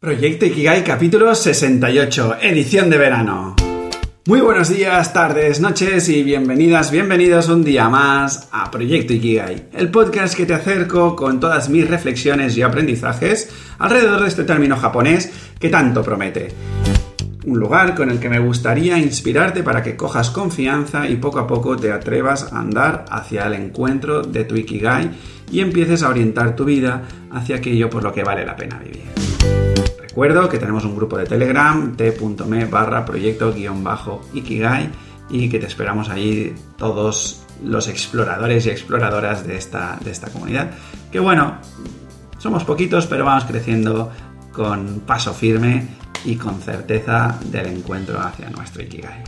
Proyecto Ikigai capítulo 68, edición de verano. Muy buenos días, tardes, noches y bienvenidas, bienvenidos un día más a Proyecto Ikigai, el podcast que te acerco con todas mis reflexiones y aprendizajes alrededor de este término japonés que tanto promete. Un lugar con el que me gustaría inspirarte para que cojas confianza y poco a poco te atrevas a andar hacia el encuentro de tu Ikigai y empieces a orientar tu vida hacia aquello por lo que vale la pena vivir. Recuerdo que tenemos un grupo de Telegram, t.me barra proyecto-ikigai y que te esperamos allí todos los exploradores y exploradoras de esta, de esta comunidad. Que bueno, somos poquitos, pero vamos creciendo con paso firme y con certeza del encuentro hacia nuestro Ikigai.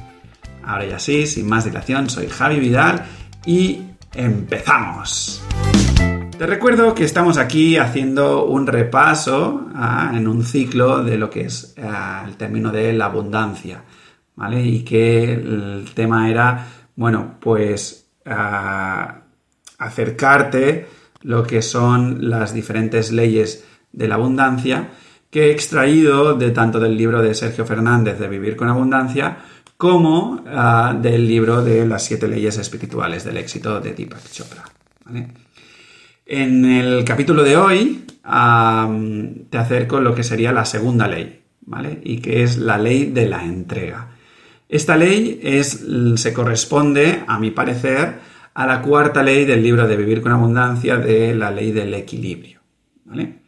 Ahora ya sí, sin más dilación, soy Javi Vidal y empezamos. Te recuerdo que estamos aquí haciendo un repaso ah, en un ciclo de lo que es ah, el término de la abundancia, ¿vale? Y que el tema era, bueno, pues ah, acercarte lo que son las diferentes leyes de la abundancia que he extraído de tanto del libro de Sergio Fernández de Vivir con Abundancia como del libro de las siete leyes espirituales del éxito de Deepak Chopra. ¿vale? En el capítulo de hoy te acerco lo que sería la segunda ley, ¿vale? Y que es la ley de la entrega. Esta ley se corresponde, a mi parecer, a la cuarta ley del libro de Vivir con Abundancia de la ley del equilibrio, ¿vale?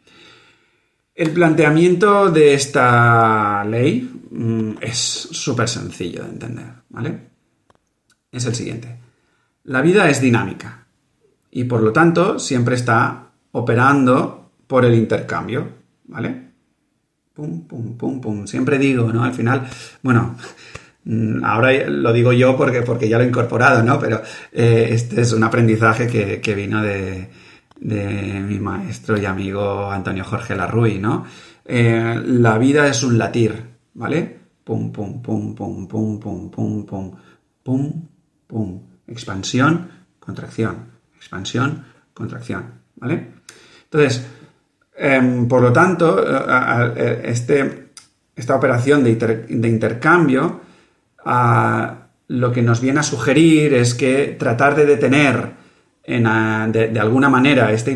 El planteamiento de esta ley mm, es súper sencillo de entender, ¿vale? Es el siguiente. La vida es dinámica, y por lo tanto siempre está operando por el intercambio, ¿vale? Pum, pum, pum, pum. Siempre digo, ¿no? Al final, bueno, mm, ahora lo digo yo porque, porque ya lo he incorporado, ¿no? Pero eh, este es un aprendizaje que, vino de, mi maestro y amigo Antonio Jorge Larruy, ¿no? Eh, la vida es un latir, ¿vale? Pum, pum, pum, pum, pum, pum, pum, pum, pum, pum. Expansión, contracción expansión, contracción, ¿vale? Entonces, em, por lo tanto, este, esta operación de, intercambio lo que nos viene a sugerir es que tratar de detener de, alguna manera este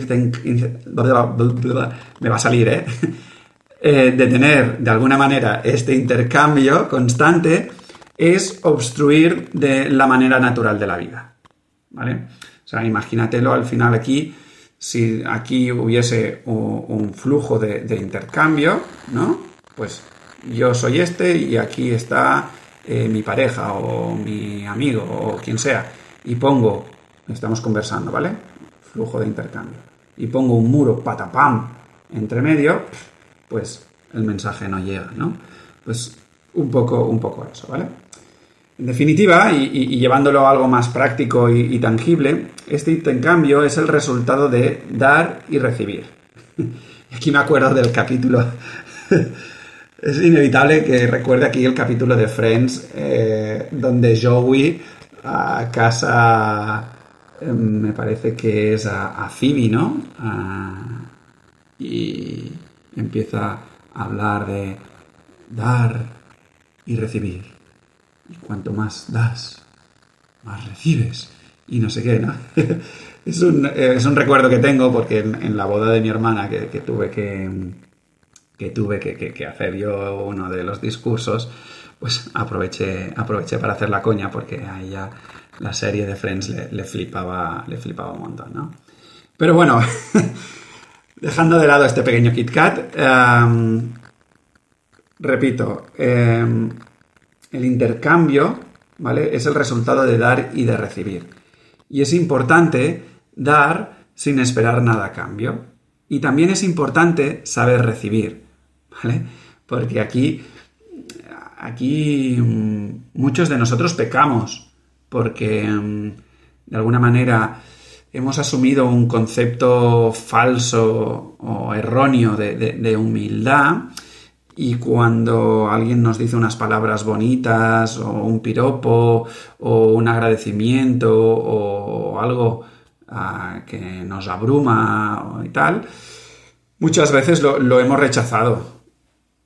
me va a salir, ¿eh? ¿eh? detener de alguna manera este intercambio constante es obstruir de la manera natural de la vida. ¿Vale? O sea, imagínatelo al final aquí, si aquí hubiese un, flujo de, intercambio, ¿no? Pues yo soy este y aquí está eh, mi pareja o mi amigo o quien sea. Y pongo, estamos conversando, ¿vale? Flujo de intercambio. Y pongo un muro patapam entre medio, pues el mensaje no llega, ¿no? Pues un poco, un poco eso, ¿vale? En definitiva, y, llevándolo a algo más práctico y, tangible, este intercambio es el resultado de dar y recibir. Aquí me acuerdo del capítulo. es inevitable que recuerde aquí el capítulo de Friends, eh, donde Joey a casa, em, me parece que es a, Phoebe, ¿no? y empieza a hablar de dar y recibir y cuanto más das, más recibes. Y no sé qué, ¿no? es, un, es, un, recuerdo que tengo porque en, la boda de mi hermana que, tuve que, que tuve que, hacer yo uno de los discursos, pues aproveché, aproveché para hacer la coña porque a ella la serie de Friends le, flipaba, le flipaba un montón, ¿no? Pero bueno, dejando de lado este pequeño Kit Kat, em, repito, em, el intercambio, ¿vale? Es el resultado de dar y de recibir. Y es importante dar sin esperar nada a cambio. Y también es importante saber recibir, ¿vale? Porque aquí, aquí mm, muchos de nosotros pecamos porque mm, de alguna manera hemos asumido un concepto falso o erróneo de humildad y cuando alguien nos dice unas palabras bonitas o un piropo o un agradecimiento o algo ah, que nos abruma y tal, muchas veces lo, hemos rechazado.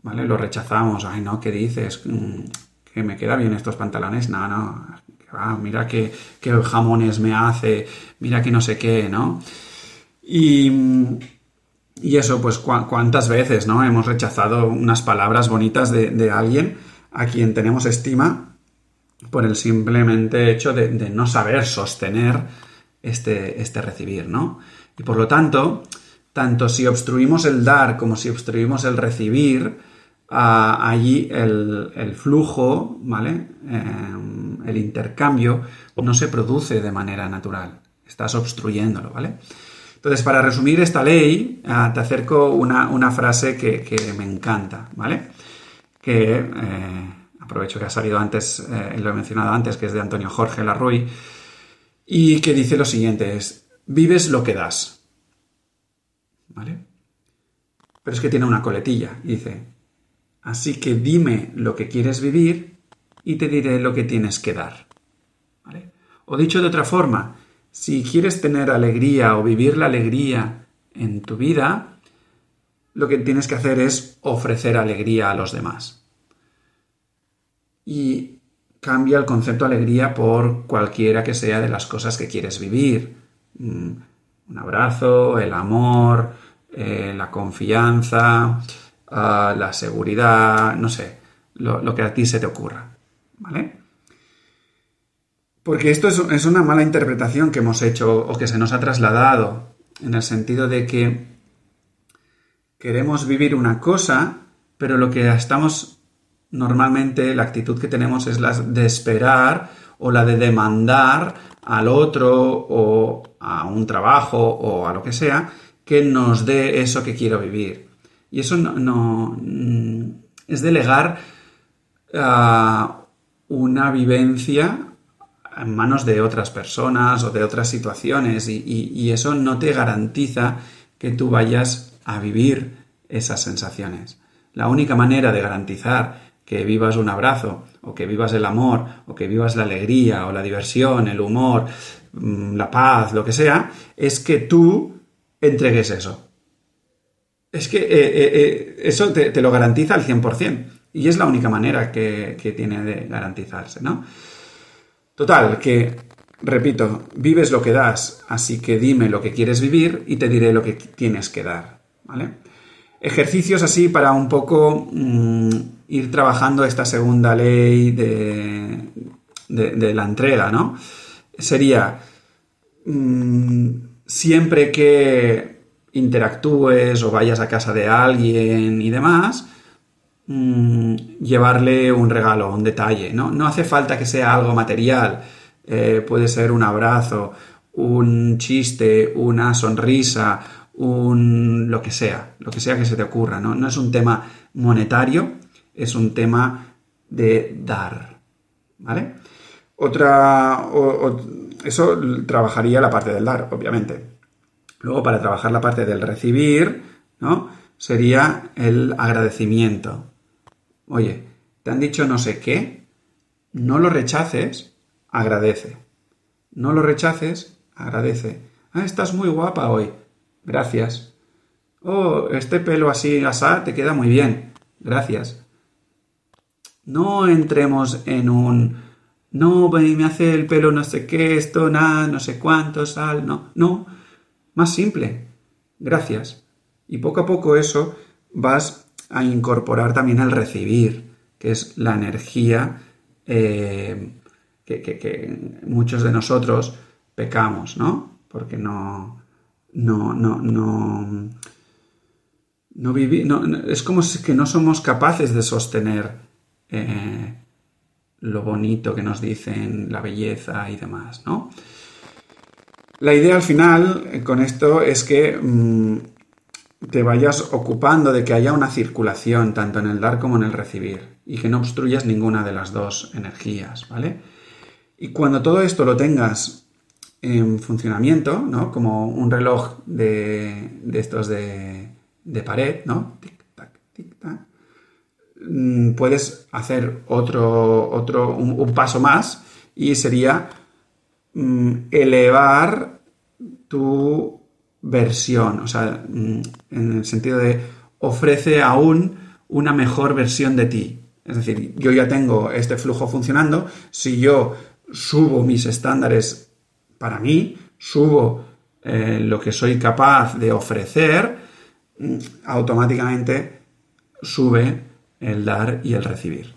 ¿vale? Lo rechazamos, ay, no, ¿qué dices? Mm, que me queda bien estos pantalones, no, no, mira qué, jamones me hace, mira que no sé qué, ¿no? Y, y eso, pues cuántas veces, ¿no? Hemos rechazado unas palabras bonitas de, alguien a quien tenemos estima por el simplemente hecho de, no saber sostener este, este recibir, ¿no? Y por lo tanto, tanto si obstruimos el dar como si obstruimos el recibir, allí el, flujo, ¿vale? Em, el intercambio no se produce de manera natural. Estás obstruyéndolo, ¿vale? Entonces, para resumir esta ley, ah, te acerco una, frase que, me encanta, ¿vale? Que eh, aprovecho que ha salido antes, eh, lo he mencionado antes, que es de Antonio Jorge Larruy, y que dice lo siguiente, es, vives lo que das, ¿vale? Pero es que tiene una coletilla, dice, Así que dime lo que quieres vivir y te diré lo que tienes que dar. O dicho de otra forma, si quieres tener alegría o vivir la alegría en tu vida, lo que tienes que hacer es ofrecer alegría a los demás. Y cambia el concepto de alegría por cualquiera que sea de las cosas que quieres vivir. Mm, un abrazo, el amor, eh, la confianza, la seguridad, no sé, lo, que a ti se te ocurra. ¿Vale? Porque esto es, una mala interpretación que hemos hecho o que se nos ha trasladado, en el sentido de que queremos vivir una cosa, pero lo que estamos normalmente, la actitud que tenemos es la de esperar o la de demandar al otro o a un trabajo o a lo que sea que nos dé eso que quiero vivir. Y eso no, mm, es delegar ah, una vivencia en manos de otras personas o de otras situaciones y, eso no te garantiza que tú vayas a vivir esas sensaciones. La única manera de garantizar que vivas un abrazo o que vivas el amor o que vivas la alegría o la diversión, el humor, mm, la paz, lo que sea, es que tú entregues eso. Es que eh, eh, eh, eso te, lo garantiza al 100%. Y es la única manera que, tiene de garantizarse, ¿no? Total, que, repito, vives lo que das, así que dime lo que quieres vivir y te diré lo que tienes que dar, ¿vale? Ejercicios así para un poco mm, ir trabajando esta segunda ley de, de, la entrega, ¿no? Sería, mm, siempre que interactúes o vayas a casa de alguien y demás, mm, llevarle un regalo, un detalle. ¿no? no hace falta que sea algo material. Eh, puede ser un abrazo, un chiste, una sonrisa, un lo que sea, lo que sea que se te ocurra. No, no es un tema monetario, es un tema de dar. ¿Vale? Otra. eso trabajaría la parte del dar, obviamente. Luego, para trabajar la parte del recibir, ¿no? Sería el agradecimiento. Oye, te han dicho no sé qué, no lo rechaces, agradece. No lo rechaces, agradece. Ah, estás muy guapa hoy. Gracias. Oh, este pelo así, asá, te queda muy bien. Gracias. No entremos en un... No, me hace el pelo no sé qué, esto, nada, no sé cuánto, sal, no, no más simple. Gracias. Y poco a poco eso vas a incorporar también el recibir, que es la energía eh, que, muchos de nosotros pecamos, ¿no? Porque no, no, no, no, no es como si que no somos capaces de sostener eh, lo bonito que nos dicen, la belleza y demás, ¿no? La idea al final eh, con esto es que mm, te vayas ocupando de que haya una circulación tanto en el dar como en el recibir y que no obstruyas ninguna de las dos energías, ¿vale? Y cuando todo esto lo tengas en funcionamiento, ¿no? Como un reloj de, estos de, pared, ¿no? Tic, tac, tic, tac. Mm, puedes hacer otro, otro un paso más y sería Mm, elevar tu versión, o sea, mm, en el sentido de ofrece aún una mejor versión de ti. Es decir, yo ya tengo este flujo funcionando, si yo subo mis estándares para mí, subo eh, lo que soy capaz de ofrecer, mm, automáticamente sube el dar y el recibir.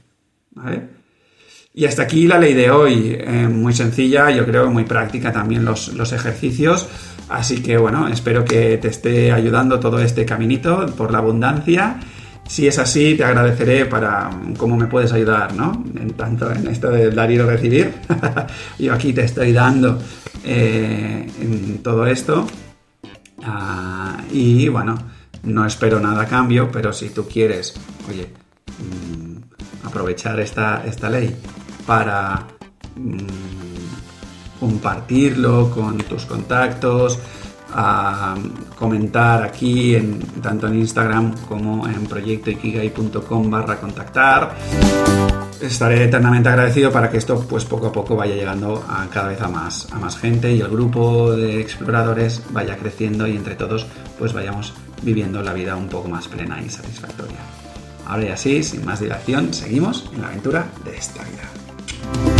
Y hasta aquí la ley de hoy, eh, muy sencilla, yo creo muy práctica también los, los, ejercicios. Así que bueno, espero que te esté ayudando todo este caminito por la abundancia. Si es así, te agradeceré para cómo me puedes ayudar, ¿no? En tanto en esto de dar y recibir. yo aquí te estoy dando eh, en todo esto. Ah, y bueno, no espero nada a cambio, pero si tú quieres, oye, mm, aprovechar esta, esta ley para mm, compartirlo con tus contactos, a comentar aquí en, tanto en Instagram como en proyectoikigai.com barra contactar. Estaré eternamente agradecido para que esto pues poco a poco vaya llegando a cada vez a más, a más gente y el grupo de exploradores vaya creciendo y entre todos pues vayamos viviendo la vida un poco más plena y satisfactoria. Ahora y así, sin más dilación, seguimos en la aventura de esta vida. Bye.